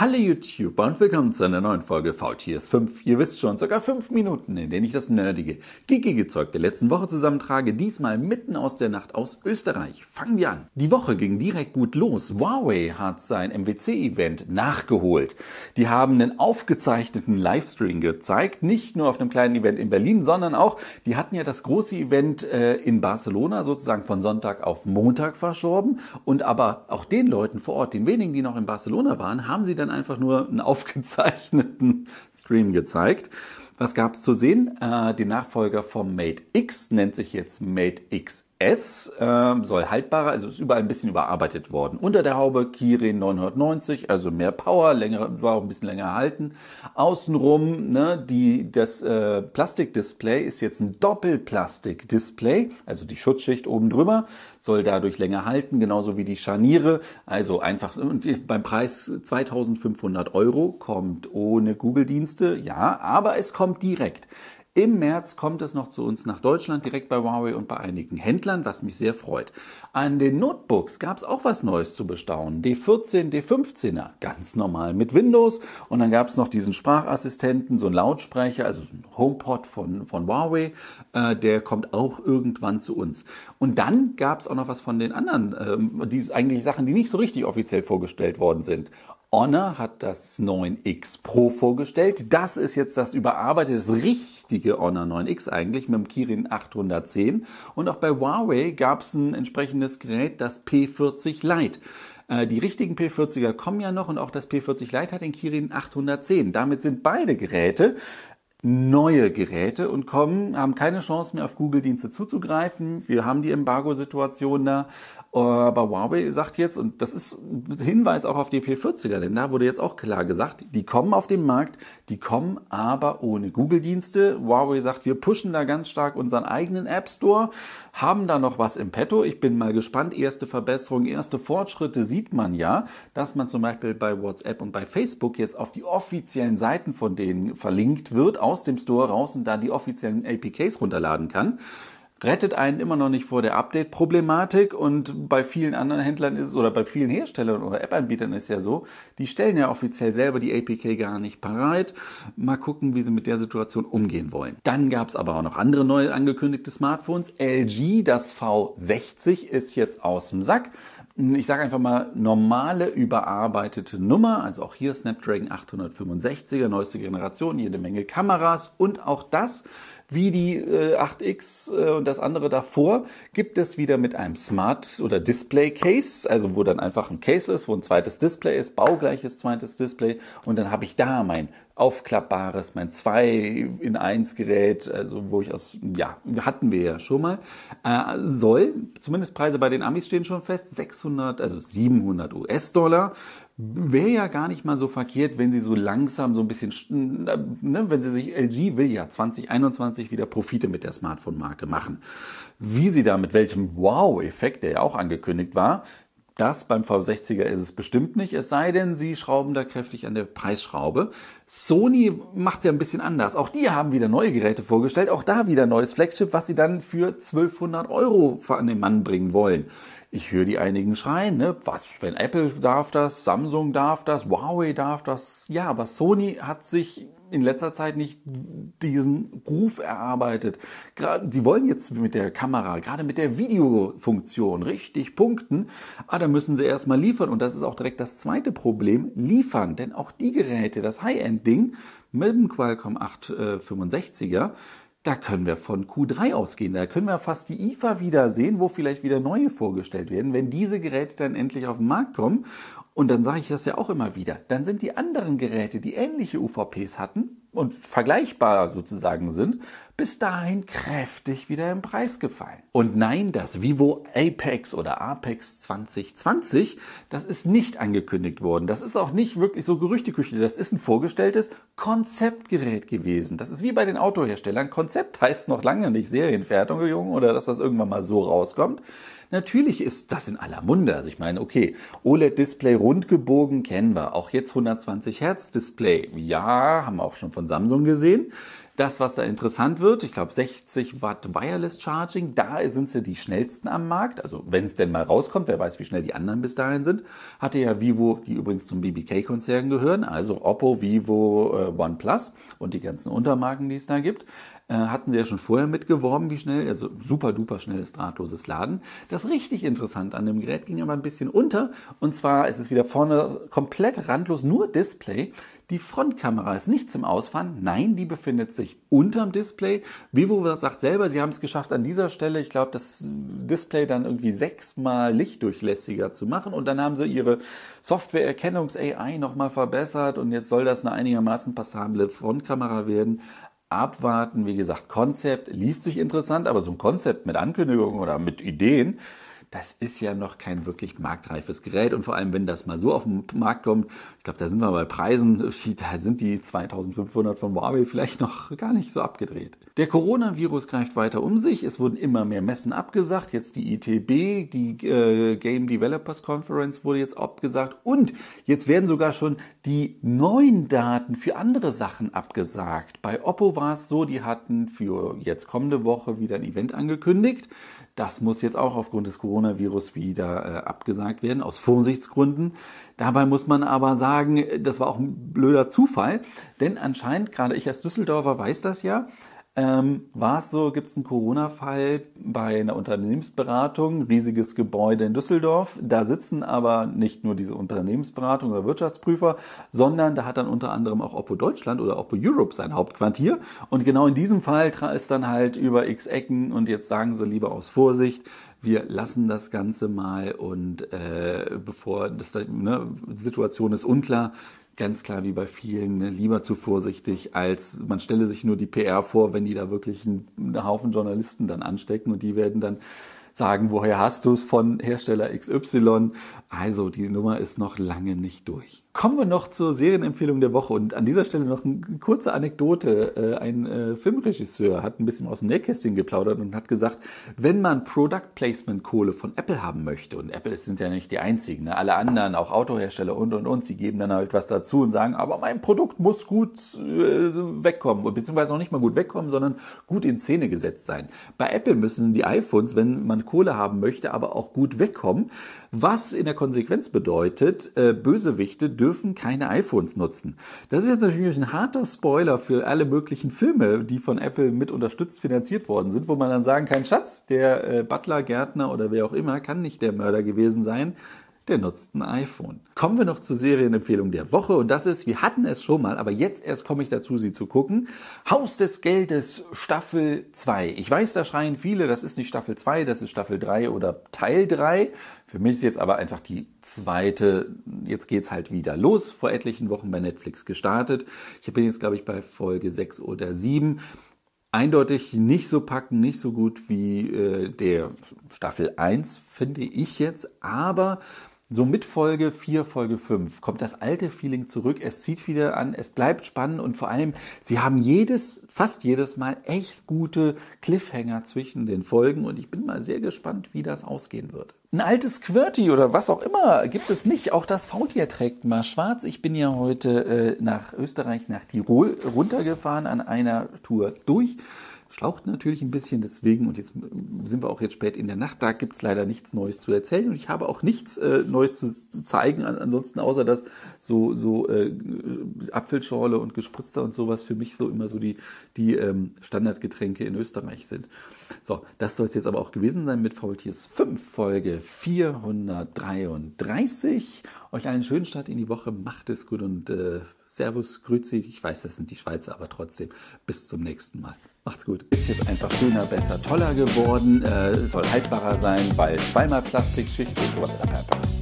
Hallo YouTuber und willkommen zu einer neuen Folge VTS 5. Ihr wisst schon, sogar fünf Minuten, in denen ich das nerdige, geekige Zeug der letzten Woche zusammentrage, diesmal mitten aus der Nacht aus Österreich. Fangen wir an. Die Woche ging direkt gut los. Huawei hat sein MWC-Event nachgeholt. Die haben einen aufgezeichneten Livestream gezeigt, nicht nur auf einem kleinen Event in Berlin, sondern auch, die hatten ja das große Event äh, in Barcelona sozusagen von Sonntag auf Montag verschoben und aber auch den Leuten vor Ort, den wenigen, die noch in Barcelona waren, haben sie dann dann einfach nur einen aufgezeichneten Stream gezeigt. Was gab es zu sehen? Äh, die Nachfolger vom Mate X nennt sich jetzt Mate X S äh, soll haltbarer, also ist überall ein bisschen überarbeitet worden. Unter der Haube Kirin 990, also mehr Power, länger, war auch ein bisschen länger halten. Außenrum, ne, die, das äh, Plastikdisplay ist jetzt ein Doppelplastikdisplay, also die Schutzschicht oben drüber soll dadurch länger halten, genauso wie die Scharniere. Also einfach, und beim Preis 2500 Euro kommt ohne Google-Dienste, ja, aber es kommt direkt. Im März kommt es noch zu uns nach Deutschland, direkt bei Huawei und bei einigen Händlern, was mich sehr freut. An den Notebooks gab es auch was Neues zu bestaunen. D14, D15er, ganz normal mit Windows. Und dann gab es noch diesen Sprachassistenten, so ein Lautsprecher, also ein HomePod von, von Huawei. Äh, der kommt auch irgendwann zu uns. Und dann gab es auch noch was von den anderen, ähm, die eigentlich Sachen, die nicht so richtig offiziell vorgestellt worden sind. Honor hat das 9X Pro vorgestellt. Das ist jetzt das überarbeitete, das richtige Honor 9X eigentlich mit dem Kirin 810. Und auch bei Huawei gab es ein entsprechendes Gerät, das P40 Lite. Äh, die richtigen P40er kommen ja noch und auch das P40 Lite hat den Kirin 810. Damit sind beide Geräte neue Geräte und kommen, haben keine Chance mehr auf Google-Dienste zuzugreifen. Wir haben die Embargo-Situation da aber Huawei sagt jetzt, und das ist ein Hinweis auch auf die P40er, denn da wurde jetzt auch klar gesagt, die kommen auf den Markt, die kommen aber ohne Google-Dienste. Huawei sagt, wir pushen da ganz stark unseren eigenen App Store, haben da noch was im Petto. Ich bin mal gespannt. Erste Verbesserungen, erste Fortschritte sieht man ja, dass man zum Beispiel bei WhatsApp und bei Facebook jetzt auf die offiziellen Seiten von denen verlinkt wird, aus dem Store raus und da die offiziellen APKs runterladen kann rettet einen immer noch nicht vor der Update-Problematik und bei vielen anderen Händlern ist oder bei vielen Herstellern oder App-Anbietern ist ja so, die stellen ja offiziell selber die APK gar nicht parat. Mal gucken, wie sie mit der Situation umgehen wollen. Dann gab es aber auch noch andere neu angekündigte Smartphones. LG, das V60 ist jetzt aus dem Sack ich sage einfach mal normale überarbeitete Nummer, also auch hier Snapdragon 865er, neueste Generation, jede Menge Kameras und auch das wie die äh, 8X äh, und das andere davor, gibt es wieder mit einem Smart- oder Display-Case, also wo dann einfach ein Case ist, wo ein zweites Display ist, baugleiches zweites Display und dann habe ich da mein aufklappbares, mein 2 in 1 Gerät, also wo ich aus, ja, hatten wir ja schon mal, äh, soll, zumindest Preise bei den Amis stehen schon fest, 600, also 700 US-Dollar wäre ja gar nicht mal so verkehrt, wenn sie so langsam so ein bisschen, ne, wenn sie sich, LG will ja 2021 wieder Profite mit der Smartphone-Marke machen. Wie sie da mit welchem Wow-Effekt, der ja auch angekündigt war, das beim V60er ist es bestimmt nicht, es sei denn, sie schrauben da kräftig an der Preisschraube. Sony macht es ja ein bisschen anders. Auch die haben wieder neue Geräte vorgestellt, auch da wieder neues Flagship, was sie dann für 1200 Euro an den Mann bringen wollen. Ich höre die einigen schreien, ne? Was, wenn Apple darf das, Samsung darf das, Huawei darf das. Ja, aber Sony hat sich in letzter Zeit nicht diesen Ruf erarbeitet. Gerade, sie wollen jetzt mit der Kamera, gerade mit der Videofunktion richtig punkten, ah, da müssen sie erstmal liefern. Und das ist auch direkt das zweite Problem, liefern. Denn auch die Geräte, das High-End-Ding mit dem Qualcomm 865er, da können wir von Q3 ausgehen. Da können wir fast die IFA wieder sehen, wo vielleicht wieder neue vorgestellt werden, wenn diese Geräte dann endlich auf den Markt kommen. Und dann sage ich das ja auch immer wieder. Dann sind die anderen Geräte, die ähnliche UVPs hatten, und vergleichbar sozusagen sind, bis dahin kräftig wieder im Preis gefallen. Und nein, das Vivo Apex oder Apex 2020, das ist nicht angekündigt worden. Das ist auch nicht wirklich so Gerüchteküche. Das ist ein vorgestelltes Konzeptgerät gewesen. Das ist wie bei den Autoherstellern. Konzept heißt noch lange nicht Serienfertigung oder dass das irgendwann mal so rauskommt. Natürlich ist das in aller Munde. Also ich meine, okay, OLED-Display rundgebogen kennen wir. Auch jetzt 120 Hertz Display. Ja, haben wir auch schon von Samsung gesehen. Das, was da interessant wird, ich glaube 60 Watt Wireless Charging, da sind sie die schnellsten am Markt. Also wenn es denn mal rauskommt, wer weiß, wie schnell die anderen bis dahin sind. Hatte ja Vivo, die übrigens zum BBK-Konzern gehören, also Oppo, Vivo, äh, OnePlus und die ganzen Untermarken, die es da gibt hatten sie ja schon vorher mitgeworben, wie schnell, also super duper schnelles drahtloses Laden. Das richtig interessant an dem Gerät ging aber ein bisschen unter. Und zwar ist es wieder vorne komplett randlos, nur Display. Die Frontkamera ist nicht zum Ausfahren. Nein, die befindet sich unterm Display. Vivo sagt selber, sie haben es geschafft, an dieser Stelle, ich glaube, das Display dann irgendwie sechsmal lichtdurchlässiger zu machen. Und dann haben sie ihre Software-Erkennungs-AI nochmal verbessert. Und jetzt soll das eine einigermaßen passable Frontkamera werden abwarten. Wie gesagt, Konzept liest sich interessant, aber so ein Konzept mit Ankündigungen oder mit Ideen, das ist ja noch kein wirklich marktreifes Gerät. Und vor allem, wenn das mal so auf den Markt kommt, ich glaube, da sind wir bei Preisen, da sind die 2500 von Huawei vielleicht noch gar nicht so abgedreht. Der Coronavirus greift weiter um sich. Es wurden immer mehr Messen abgesagt. Jetzt die ITB, die äh, Game Developers Conference wurde jetzt abgesagt. Und jetzt werden sogar schon die neuen Daten für andere Sachen abgesagt. Bei Oppo war es so, die hatten für jetzt kommende Woche wieder ein Event angekündigt. Das muss jetzt auch aufgrund des Coronavirus wieder äh, abgesagt werden, aus Vorsichtsgründen. Dabei muss man aber sagen, das war auch ein blöder Zufall, denn anscheinend, gerade ich als Düsseldorfer weiß das ja, ähm, war es so, gibt es einen Corona-Fall bei einer Unternehmensberatung, riesiges Gebäude in Düsseldorf. Da sitzen aber nicht nur diese Unternehmensberatung oder Wirtschaftsprüfer, sondern da hat dann unter anderem auch Oppo Deutschland oder Oppo Europe sein Hauptquartier. Und genau in diesem Fall ist dann halt über x Ecken und jetzt sagen sie lieber aus Vorsicht, wir lassen das Ganze mal und äh, bevor das ne, Situation ist unklar, ganz klar wie bei vielen ne, lieber zu vorsichtig, als man stelle sich nur die PR vor, wenn die da wirklich einen Haufen Journalisten dann anstecken und die werden dann sagen, woher hast du es von Hersteller XY? Also die Nummer ist noch lange nicht durch. Kommen wir noch zur Serienempfehlung der Woche und an dieser Stelle noch eine kurze Anekdote. Äh, ein äh, Filmregisseur hat ein bisschen aus dem Nähkästchen geplaudert und hat gesagt, wenn man Product Placement Kohle von Apple haben möchte, und Apple sind ja nicht die einzigen, ne? alle anderen, auch Autohersteller und und und, sie geben dann halt was dazu und sagen, aber mein Produkt muss gut äh, wegkommen, beziehungsweise noch nicht mal gut wegkommen, sondern gut in Szene gesetzt sein. Bei Apple müssen die iPhones, wenn man Kohle haben möchte, aber auch gut wegkommen, was in der Konsequenz bedeutet, Bösewichte dürfen dürfen keine iPhones nutzen. Das ist jetzt natürlich ein harter Spoiler für alle möglichen Filme, die von Apple mit unterstützt finanziert worden sind, wo man dann sagen kann, Schatz, der äh, Butler, Gärtner oder wer auch immer kann nicht der Mörder gewesen sein der nutzt ein iPhone. Kommen wir noch zur Serienempfehlung der Woche und das ist, wir hatten es schon mal, aber jetzt erst komme ich dazu, sie zu gucken. Haus des Geldes Staffel 2. Ich weiß, da schreien viele, das ist nicht Staffel 2, das ist Staffel 3 oder Teil 3. Für mich ist jetzt aber einfach die zweite, jetzt geht's halt wieder los, vor etlichen Wochen bei Netflix gestartet. Ich bin jetzt, glaube ich, bei Folge 6 oder 7 eindeutig nicht so packen, nicht so gut wie äh, der Staffel 1, finde ich jetzt, aber so mit Folge 4, Folge 5 kommt das alte Feeling zurück. Es zieht wieder an, es bleibt spannend und vor allem, sie haben jedes, fast jedes Mal echt gute Cliffhanger zwischen den Folgen und ich bin mal sehr gespannt, wie das ausgehen wird. Ein altes Quirty oder was auch immer gibt es nicht. Auch das Faultier trägt mal schwarz. Ich bin ja heute äh, nach Österreich, nach Tirol runtergefahren an einer Tour durch schlaucht natürlich ein bisschen deswegen und jetzt sind wir auch jetzt spät in der Nacht, da gibt's leider nichts Neues zu erzählen und ich habe auch nichts äh, Neues zu, zu zeigen, ansonsten außer dass so, so äh, Apfelschorle und Gespritzter und sowas für mich so immer so die, die ähm, Standardgetränke in Österreich sind. So, das soll es jetzt aber auch gewesen sein mit Faultiers 5, Folge 433. Euch einen schönen Start in die Woche, macht es gut und äh, Servus, Grüezi. Ich weiß, das sind die Schweizer, aber trotzdem bis zum nächsten Mal. Macht's gut. Ist jetzt einfach schöner, besser, toller geworden. Äh, soll haltbarer sein, weil zweimal Plastikschicht und sowas.